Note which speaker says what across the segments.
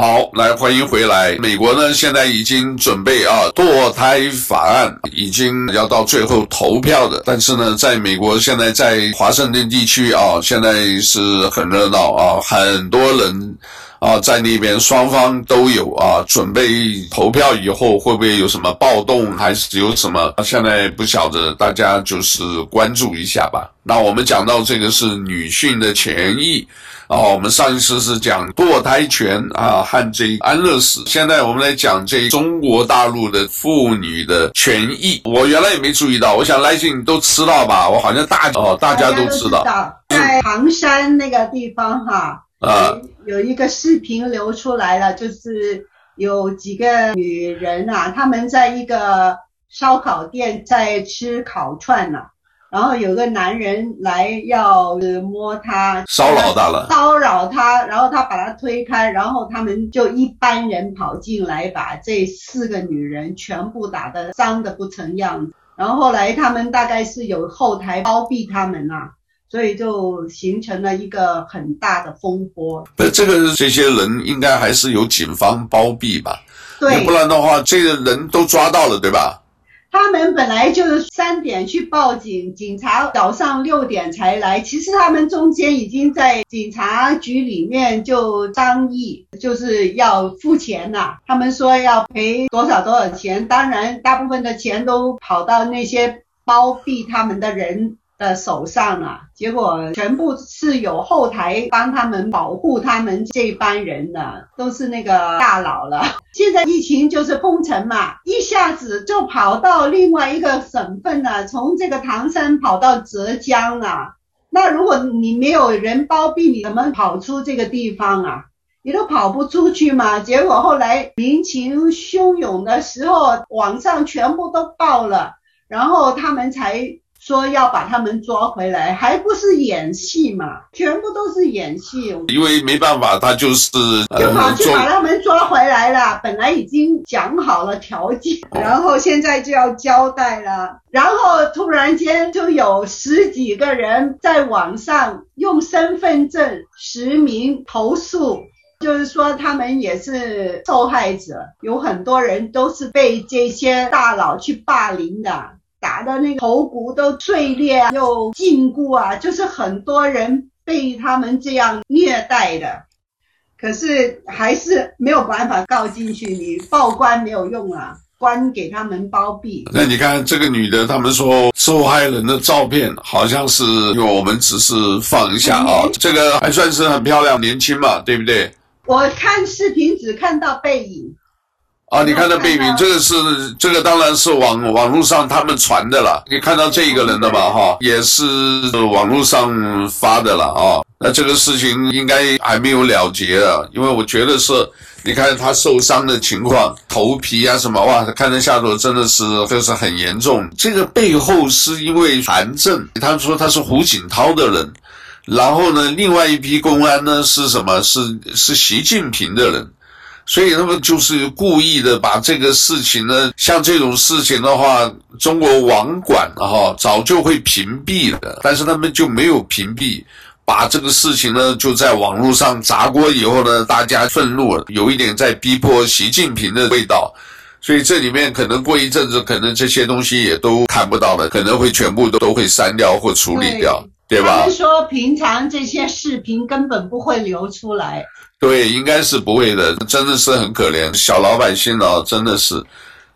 Speaker 1: 好，来欢迎回来。美国呢，现在已经准备啊，堕胎法案已经要到最后投票的。但是呢，在美国现在在华盛顿地区啊，现在是很热闹啊，很多人啊在那边，双方都有啊，准备投票以后会不会有什么暴动，还是有什么？现在不晓得，大家就是关注一下吧。那我们讲到这个是女性的权益。哦，我们上一次是讲堕胎权啊和这安乐死，现在我们来讲这中国大陆的妇女的权益。我原来也没注意到，我想来信你都知道吧？我好像大哦，大家都知道，
Speaker 2: 在唐山那个地方哈，啊，有一个视频流出来了，就是有几个女人啊，她们在一个烧烤店在吃烤串呢、啊。然后有个男人来要摸她，
Speaker 1: 骚扰她了，
Speaker 2: 骚扰她，然后他把她推开，然后他们就一班人跑进来，把这四个女人全部打得伤的不成样子。然后后来他们大概是有后台包庇他们呐、啊，所以就形成了一个很大的风波。
Speaker 1: 不这个这些人应该还是有警方包庇吧？
Speaker 2: 对，
Speaker 1: 不然的话，这个人都抓到了，对吧？
Speaker 2: 他们本来就是三点去报警，警察早上六点才来。其实他们中间已经在警察局里面就商议，就是要付钱呐。他们说要赔多少多少钱，当然大部分的钱都跑到那些包庇他们的人的手上啊，结果全部是有后台帮他们保护他们这帮人的，都是那个大佬了。现在疫情就是封城嘛，一下子就跑到另外一个省份了，从这个唐山跑到浙江了。那如果你没有人包庇，你怎么跑出这个地方啊？你都跑不出去嘛。结果后来民情汹涌的时候，网上全部都爆了，然后他们才。说要把他们抓回来，还不是演戏嘛？全部都是演戏。
Speaker 1: 因为没办法，他就是
Speaker 2: 就跑去把他们抓回来了。本来已经讲好了条件，然后现在就要交代了。然后突然间就有十几个人在网上用身份证实名投诉，就是说他们也是受害者，有很多人都是被这些大佬去霸凌的。打的那个头骨都碎裂，又禁锢啊，就是很多人被他们这样虐待的，可是还是没有办法告进去，你报官没有用啊，官给他们包庇。
Speaker 1: 那你看这个女的，他们说受害人的照片好像是，因为我们只是放一下啊，这个还算是很漂亮，年轻嘛，对不对？
Speaker 2: 我看视频只看到背影。
Speaker 1: 啊，你看到背影，这个是这个当然是网网络上他们传的了。你看到这一个人的吧？哈，也是网络上发的了啊。那这个事情应该还没有了结啊，因为我觉得是，你看他受伤的情况，头皮啊什么，哇，看得下头真的是就是很严重。这个背后是因为韩正，他说他是胡锦涛的人，然后呢，另外一批公安呢是什么？是是习近平的人。所以他们就是故意的把这个事情呢，像这种事情的话，中国网管哈早就会屏蔽的，但是他们就没有屏蔽，把这个事情呢就在网络上砸锅以后呢，大家愤怒了，有一点在逼迫习近平的味道，所以这里面可能过一阵子，可能这些东西也都看不到了，可能会全部都都会删掉或处理掉，对，对吧？
Speaker 2: 他们说平常这些视频根本不会流出来。
Speaker 1: 对，应该是不会的，真的是很可怜，小老百姓啊，真的是。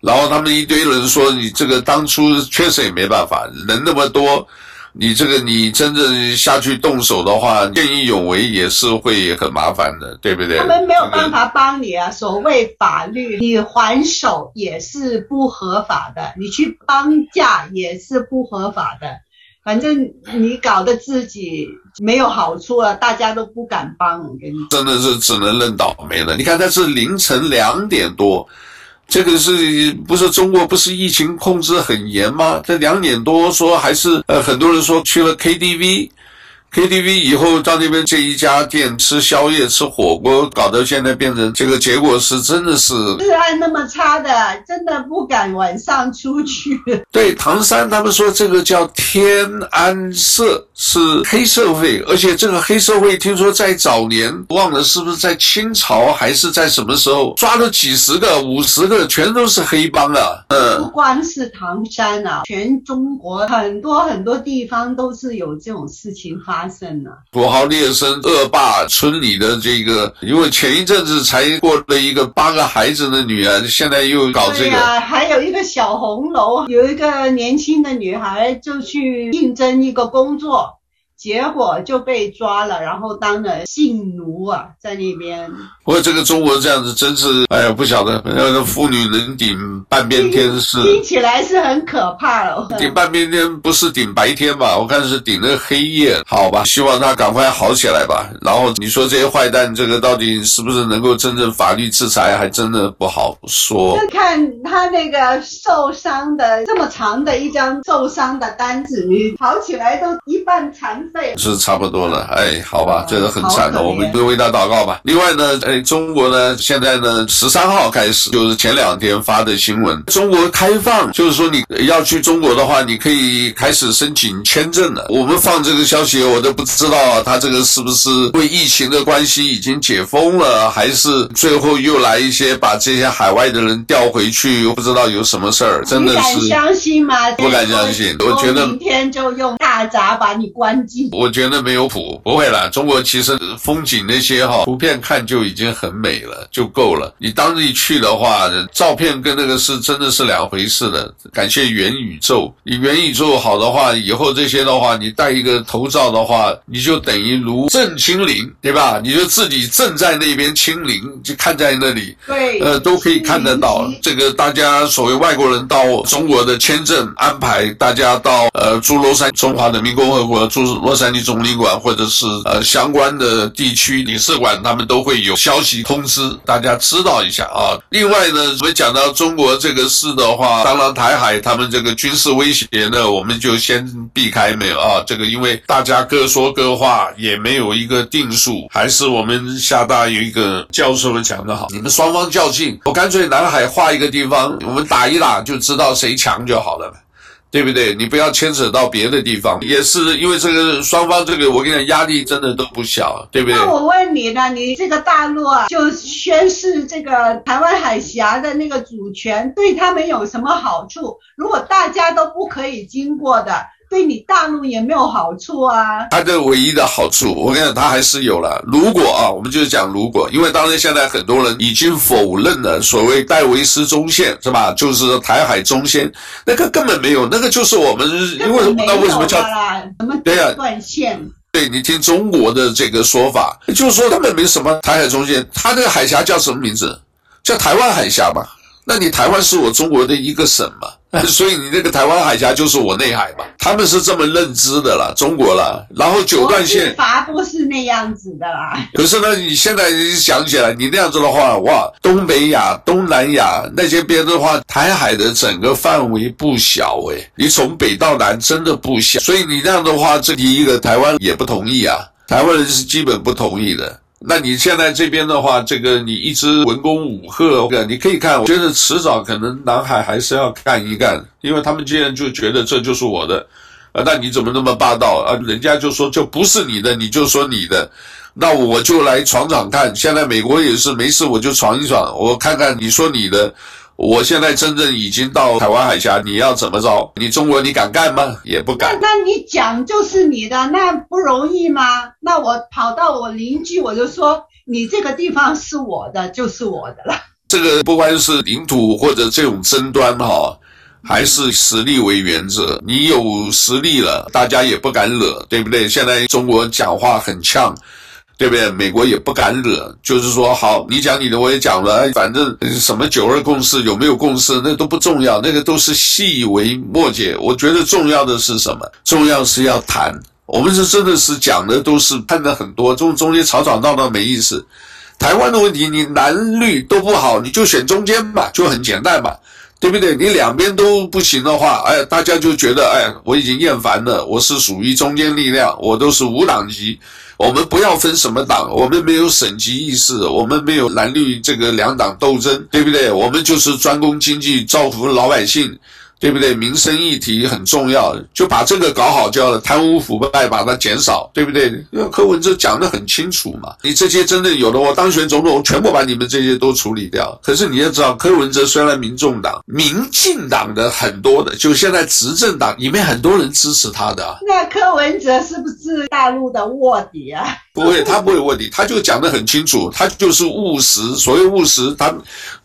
Speaker 1: 然后他们一堆人说，你这个当初确实也没办法，人那么多，你这个你真正下去动手的话，见义勇为也是会很麻烦的，对不对？
Speaker 2: 他们没有办法帮你啊，所谓法律，你还手也是不合法的，你去绑架也是不合法的。反正你搞得自己没有好处了，大家都不敢帮。我跟你
Speaker 1: 真的是只能认倒霉了。你看，他是凌晨两点多，这个是不是中国不是疫情控制很严吗？这两点多说还是呃很多人说去了 KTV，KTV 以后到那边这一家店吃宵夜、吃火锅，搞到现在变成这个结果是真的是
Speaker 2: 治安那么差的，真的不敢晚上出去。
Speaker 1: 对，唐山他们说这个叫天安社，是黑社会，而且这个黑社会听说在早年忘了是不是在清朝还是在什么时候抓了几十个、五十个，全都是黑帮啊。嗯，
Speaker 2: 不光是唐山啊，全中国很多很多地方都是有这种事情发。发生了
Speaker 1: 土豪劣绅恶霸村里的这个，因为前一阵子才过了一个八个孩子的女儿，现在又搞这个。对
Speaker 2: 啊，还有一个小红楼，有一个年轻的女孩就去应征一个工作。结果就被抓了，然后当了性奴啊，在那边。
Speaker 1: 不过这个中国这样子真是，哎呀，不晓得，那个妇女能顶半边天是。
Speaker 2: 听起来是很可怕哦。
Speaker 1: 顶半边天不是顶白天吧？我看是顶那个黑夜。好吧，希望他赶快好起来吧。然后你说这些坏蛋，这个到底是不是能够真正法律制裁，还真的不好说。
Speaker 2: 就看他那个受伤的这么长的一张受伤的单子，你好起来都一半残。
Speaker 1: 是差不多了，哎，好吧，这个很惨的，我们就为他祷告吧。另外呢，哎，中国呢，现在呢，十三号开始，就是前两天发的新闻，中国开放，就是说你要去中国的话，你可以开始申请签证了。我们放这个消息，我都不知道啊，他这个是不是因为疫情的关系已经解封了，还是最后又来一些把这些海外的人调回去，又不知道有什么事儿，真的是。
Speaker 2: 相信吗？
Speaker 1: 不敢相信，我觉得
Speaker 2: 明天就用大闸把你关进。
Speaker 1: 我觉得没有谱，不会啦。中国其实风景那些哈，图片看就已经很美了，就够了。你当地去的话，照片跟那个是真的是两回事的。感谢元宇宙，你元宇宙好的话，以后这些的话，你戴一个头罩的话，你就等于如正亲临，对吧？你就自己正在那边清零，就看在那里，
Speaker 2: 对，
Speaker 1: 呃，都可以看得到。这个大家所谓外国人到中国的签证安排，大家到呃诸罗山中华人民共和国诸罗。洛杉矶总领馆或者是呃相关的地区领事馆，他们都会有消息通知大家知道一下啊。另外呢，我们讲到中国这个事的话，当然台海他们这个军事威胁呢，我们就先避开没有啊。这个因为大家各说各话，也没有一个定数。还是我们厦大有一个教授们讲的好，你们双方较劲，我干脆南海划一个地方，我们打一打就知道谁强就好了。对不对？你不要牵扯到别的地方，也是因为这个双方这个，我跟你讲，压力真的都不小，对不对？
Speaker 2: 那我问你呢，你这个大陆啊，就宣示这个台湾海峡的那个主权，对他们有什么好处？如果大家都不可以经过的。对你大陆也没有好处啊。
Speaker 1: 它的唯一的好处，我跟你讲，它还是有了。如果啊，我们就是讲如果，因为当然现在很多人已经否认了所谓戴维斯中线，是吧？就是台海中线，那个根本没有，那个就是我们因为那为什么叫
Speaker 2: 什么对呀断线？
Speaker 1: 对，你听中国的这个说法，就是说根本没什么台海中线，它这个海峡叫什么名字？叫台湾海峡嘛。那你台湾是我中国的一个省嘛？所以你那个台湾海峡就是我内海嘛，他们是这么认知的啦，中国啦。然后九段线，
Speaker 2: 法不是那样子的啦。
Speaker 1: 可是呢，你现在想起来，你那样子的话，哇，东北亚、东南亚那些边的话，台海的整个范围不小诶，你从北到南真的不小。所以你那样的话，这第一个台湾也不同意啊，台湾人是基本不同意的。那你现在这边的话，这个你一直文攻武吓，你可以看，我觉得迟早可能南海还是要干一干，因为他们既然就觉得这就是我的，啊，那你怎么那么霸道啊？人家就说就不是你的，你就说你的，那我就来闯闯看。现在美国也是没事，我就闯一闯，我看看你说你的。我现在真正已经到台湾海峡，你要怎么着？你中国你敢干吗？也不敢。
Speaker 2: 那那你讲就是你的，那不容易吗？那我跑到我邻居，我就说你这个地方是我的，就是我的了。
Speaker 1: 这个不管是领土或者这种争端哈，还是实力为原则。你有实力了，大家也不敢惹，对不对？现在中国讲话很呛。对不对？美国也不敢惹，就是说，好，你讲你的，我也讲了，反正什么九二共识有没有共识，那都不重要，那个都是细微末节。我觉得重要的是什么？重要是要谈。我们是真的是讲的都是喷的很多，中中间吵吵闹闹没意思。台湾的问题，你蓝绿都不好，你就选中间吧，就很简单嘛。对不对？你两边都不行的话，哎，大家就觉得，哎，我已经厌烦了，我是属于中坚力量，我都是无党籍。我们不要分什么党，我们没有省级意识，我们没有蓝绿这个两党斗争，对不对？我们就是专攻经济，造福老百姓。对不对？民生议题很重要，就把这个搞好，就好了贪污腐败把它减少，对不对？因为柯文哲讲得很清楚嘛，你这些真的有的，我当选总统，全部把你们这些都处理掉。可是你要知道，柯文哲虽然民众党、民进党的很多的，就现在执政党里面很多人支持他的。
Speaker 2: 那柯文哲是不是大陆的卧底啊？
Speaker 1: 不会，他不会卧底，他就讲得很清楚，他就是务实。所谓务实，他。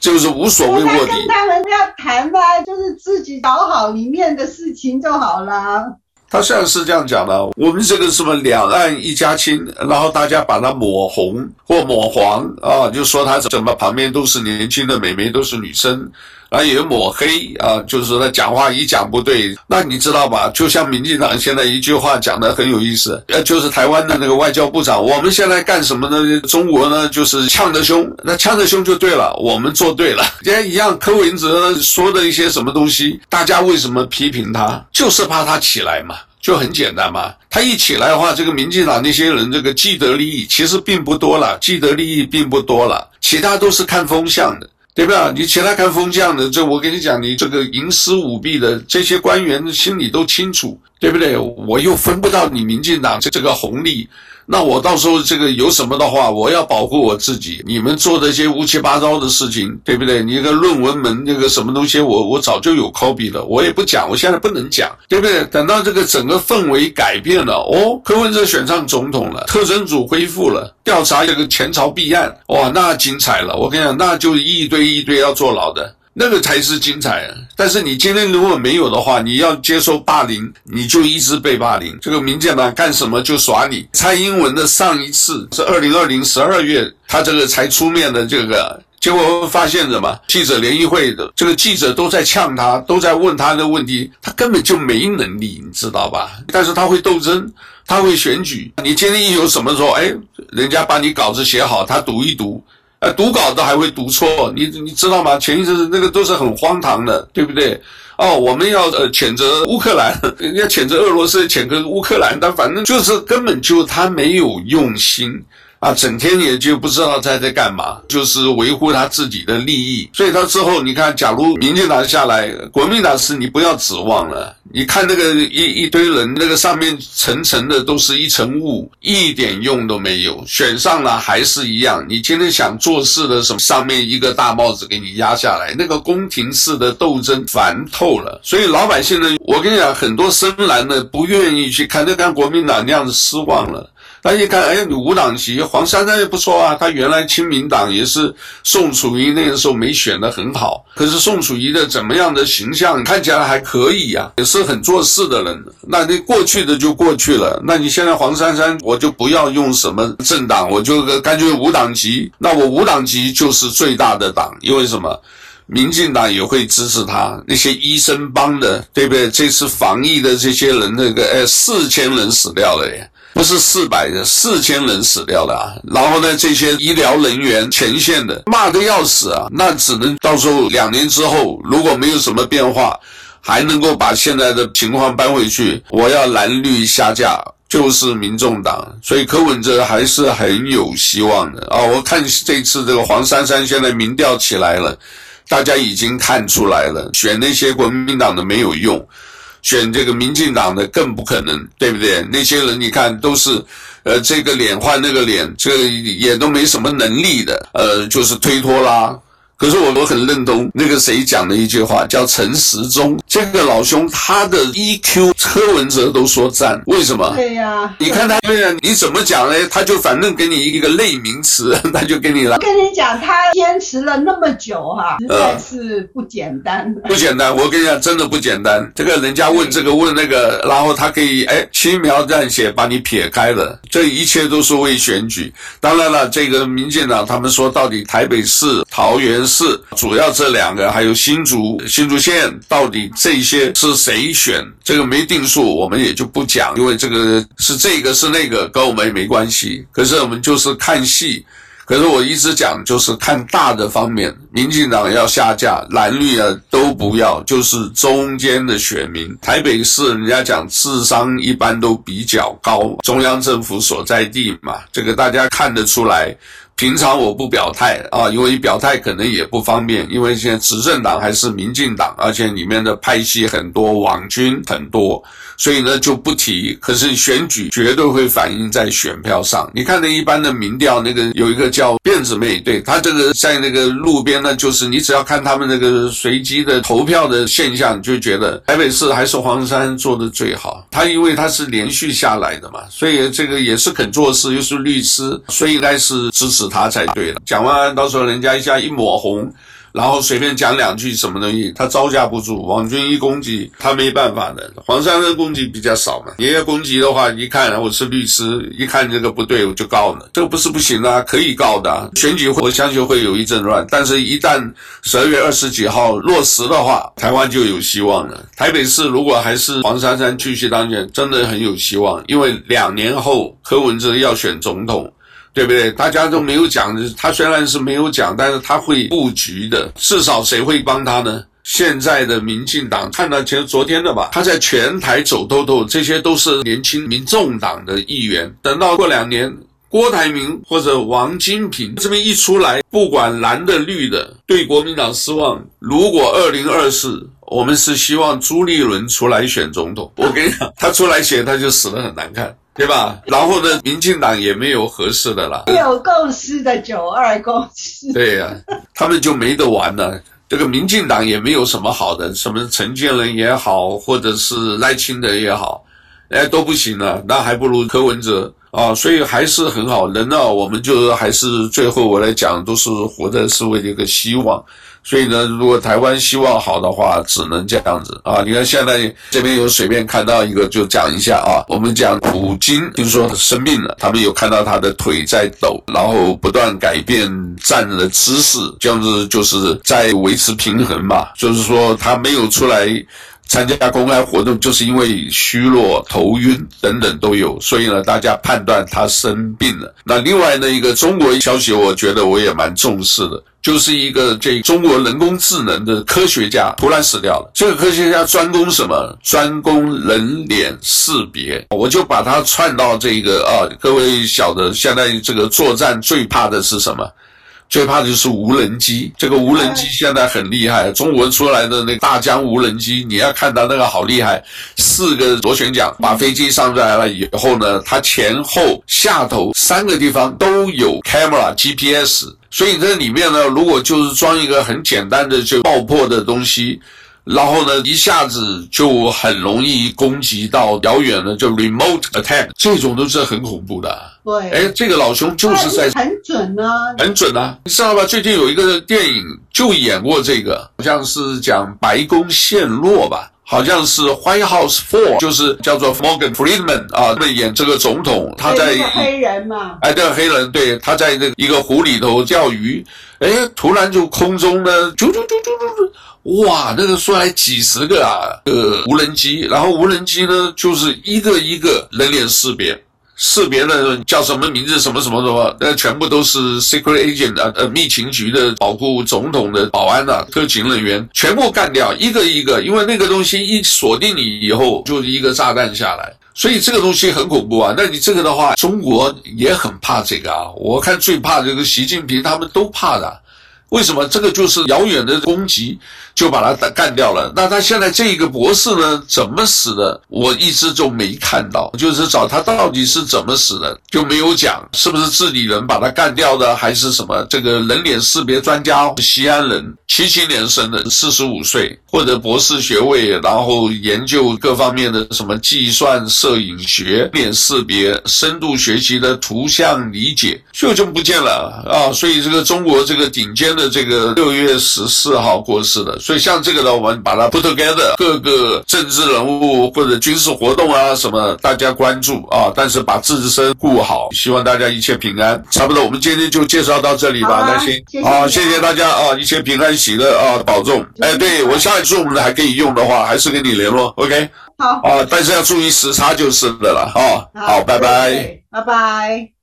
Speaker 1: 就是无所谓卧底，
Speaker 2: 跟他们要谈吧，就是自己搞好里面的事情就好了。
Speaker 1: 他现在是这样讲的，我们这个什么两岸一家亲，然后大家把它抹红或抹黄啊，就说他怎么旁边都是年轻的美眉，都是女生。啊，也抹黑啊，就是他讲话一讲不对，那你知道吧？就像民进党现在一句话讲的很有意思，呃，就是台湾的那个外交部长，我们现在干什么呢？中国呢，就是呛得凶，那呛得凶就对了，我们做对了。也一样，柯文哲说的一些什么东西，大家为什么批评他？就是怕他起来嘛，就很简单嘛。他一起来的话，这个民进党那些人这个既得利益其实并不多了，既得利益并不多了，其他都是看风向的。对吧？你其他看风向的，这我跟你讲，你这个营私舞弊的这些官员心里都清楚，对不对？我又分不到你民进党这这个红利。那我到时候这个有什么的话，我要保护我自己。你们做的一些乌七八糟的事情，对不对？你个论文门那个什么东西，我我早就有 copy 了，我也不讲，我现在不能讲，对不对？等到这个整个氛围改变了，哦，柯文哲选上总统了，特侦组恢复了，调查这个前朝弊案，哇，那精彩了！我跟你讲，那就一堆一堆要坐牢的。那个才是精彩！但是你今天如果没有的话，你要接受霸凌，你就一直被霸凌。这个民进党干什么就耍你。蔡英文的上一次是二零二零十二月，他这个才出面的这个，结果发现什么？记者联谊会的这个记者都在呛他，都在问他的问题，他根本就没能力，你知道吧？但是他会斗争，他会选举。你今天一有什么说，哎，人家把你稿子写好，他读一读。呃，读稿子还会读错，你你知道吗？前一阵那个都是很荒唐的，对不对？哦，我们要呃谴责乌克兰，要谴责俄罗斯，谴责乌克兰，但反正就是根本就他没有用心。啊，整天也就不知道他在干嘛，就是维护他自己的利益。所以他之后，你看，假如民进党下来，国民党是你不要指望了。你看那个一一堆人，那个上面层层的都是一层雾，一点用都没有。选上了还是一样。你今天想做事的什么，上面一个大帽子给你压下来，那个宫廷式的斗争烦透了。所以老百姓呢，我跟你讲，很多深蓝的不愿意去看，就看国民党那样子失望了。他一看，哎，你无党籍，黄珊珊也不错啊。他原来亲民党也是宋楚瑜那个时候没选得很好，可是宋楚瑜的怎么样的形象看起来还可以呀，也是很做事的人。那你过去的就过去了，那你现在黄珊珊，我就不要用什么政党，我就干脆无党籍。那我无党籍就是最大的党，因为什么？民进党也会支持他。那些医生帮的，对不对？这次防疫的这些人，那个哎，四千人死掉了耶。不是四百人，四千人死掉了啊！然后呢，这些医疗人员前线的骂的要死啊！那只能到时候两年之后，如果没有什么变化，还能够把现在的情况搬回去，我要蓝绿下架，就是民众党。所以柯文哲还是很有希望的啊！我看这次这个黄珊珊现在民调起来了，大家已经看出来了，选那些国民党的没有用。选这个民进党的更不可能，对不对？那些人你看都是，呃，这个脸换那个脸，这也都没什么能力的，呃，就是推脱啦。可是我我很认同那个谁讲的一句话，叫陈时中这个老兄，他的 EQ 柯文哲都说赞，为什么？
Speaker 2: 对呀、啊，
Speaker 1: 你看他对呀，你怎么讲呢？他就反正给你一个类名词，他就给你来。
Speaker 2: 我跟你讲，他坚持了那么久哈、啊，实在是不简单、呃。
Speaker 1: 不简单，我跟你讲，真的不简单。这个人家问这个问那个，然后他可以哎轻描淡写把你撇开了，这一切都是为选举。当然了，这个民进党他们说到底台北市、桃园。是主要这两个，还有新竹新竹县，到底这些是谁选？这个没定数，我们也就不讲，因为这个是这个是那个，跟我们也没关系。可是我们就是看戏，可是我一直讲，就是看大的方面，民进党要下架，蓝绿啊都不要，就是中间的选民。台北市人家讲智商一般都比较高，中央政府所在地嘛，这个大家看得出来。平常我不表态啊，因为表态可能也不方便，因为现在执政党还是民进党，而且里面的派系很多，网军很多，所以呢就不提。可是选举绝对会反映在选票上。你看那一般的民调，那个有一个叫辫子妹，对，她这个在那个路边呢，就是你只要看他们那个随机的投票的现象，就觉得台北市还是黄山做的最好。他因为他是连续下来的嘛，所以这个也是肯做事，又是律师，所以应该是支持。他才对了，讲完到时候人家一下一抹红，然后随便讲两句什么东西，他招架不住。王军一攻击，他没办法的。黄珊珊攻击比较少嘛，你要攻击的话，一看我是律师，一看这个不对，我就告了。这个不是不行啊，可以告的。选举我相信会有一阵乱，但是一旦十二月二十几号落实的话，台湾就有希望了。台北市如果还是黄珊珊继续当选，真的很有希望，因为两年后柯文哲要选总统。对不对？大家都没有讲，他虽然是没有讲，但是他会布局的。至少谁会帮他呢？现在的民进党，看到其实昨天的吧，他在全台走透透，这些都是年轻民众党的议员。等到过两年，郭台铭或者王金平这边一出来，不管蓝的绿的，对国民党失望。如果二零二四，我们是希望朱立伦出来选总统，我跟你讲，他出来选，他就死得很难看。对吧？然后呢，民进党也没有合适的了。
Speaker 2: 有共识的九二共识。
Speaker 1: 对呀、啊，他们就没得玩了。这个民进党也没有什么好的，什么陈建仁也好，或者是赖清德也好，哎，都不行了。那还不如柯文哲啊，所以还是很好。人呢，我们就还是最后我来讲，都是活的是为了一个希望。所以呢，如果台湾希望好的话，只能这样子啊！你看现在这边有随便看到一个，就讲一下啊。我们讲普京听说他生病了，他们有看到他的腿在抖，然后不断改变站着的姿势，这样子就是在维持平衡嘛。就是说他没有出来参加公开活动，就是因为虚弱、头晕等等都有。所以呢，大家判断他生病了。那另外呢，一个中国消息，我觉得我也蛮重视的。就是一个这中国人工智能的科学家突然死掉了。这个科学家专攻什么？专攻人脸识别。我就把它串到这个啊，各位晓得，现在这个作战最怕的是什么？最怕的就是无人机。这个无人机现在很厉害，中国出来的那个大疆无人机，你要看到那个好厉害，四个螺旋桨把飞机上来了以后呢，它前后下头三个地方都有 camera GPS。所以这里面呢，如果就是装一个很简单的就爆破的东西，然后呢，一下子就很容易攻击到遥远的，就 remote attack，这种都是很恐怖的。
Speaker 2: 对，
Speaker 1: 哎，这个老兄就是在
Speaker 2: 很准呢、啊，
Speaker 1: 很准啊，你知道吧？最近有一个电影就演过这个，好像是讲白宫陷落吧。好像是 White House Four，就是叫做 Morgan Freeman 啊，那演这个总统，他在
Speaker 2: 黑人嘛，
Speaker 1: 哎，对，黑人，对，他在这一个湖里头钓鱼，哎，突然就空中呢，啾啾啾啾啾，哇，那个出来几十个啊，呃，无人机，然后无人机呢，就是一个一个人脸识别。识别的叫什么名字？什么什么什么？那全部都是 secret agent 啊，呃，密情局的保护总统的保安啊，特勤人员全部干掉，一个一个，因为那个东西一锁定你以后，就是一个炸弹下来，所以这个东西很恐怖啊。那你这个的话，中国也很怕这个啊。我看最怕这个习近平，他们都怕的。为什么？这个就是遥远的攻击。就把他打干掉了。那他现在这一个博士呢，怎么死的？我一直就没看到，就是找他到底是怎么死的，就没有讲是不是自己人把他干掉的，还是什么？这个人脸识别专家，西安人，七七年生的，四十五岁，获得博士学位，然后研究各方面的什么计算、摄影学、脸识别、深度学习的图像理解，就这么不见了啊！所以这个中国这个顶尖的这个六月十四号过世的。所以像这个呢，我们把它 put together，各个政治人物或者军事活动啊什么，大家关注啊，但是把自身顾好，希望大家一切平安。差不多，我们今天就介绍到这里吧，那行，好，谢谢大家啊，一切平安喜乐啊，保重。哎，对，我下一次我们还可以用的话，还是跟你联络，OK？
Speaker 2: 好，
Speaker 1: 啊，但是要注意时差就是的了啊。好，拜拜，
Speaker 2: 拜拜。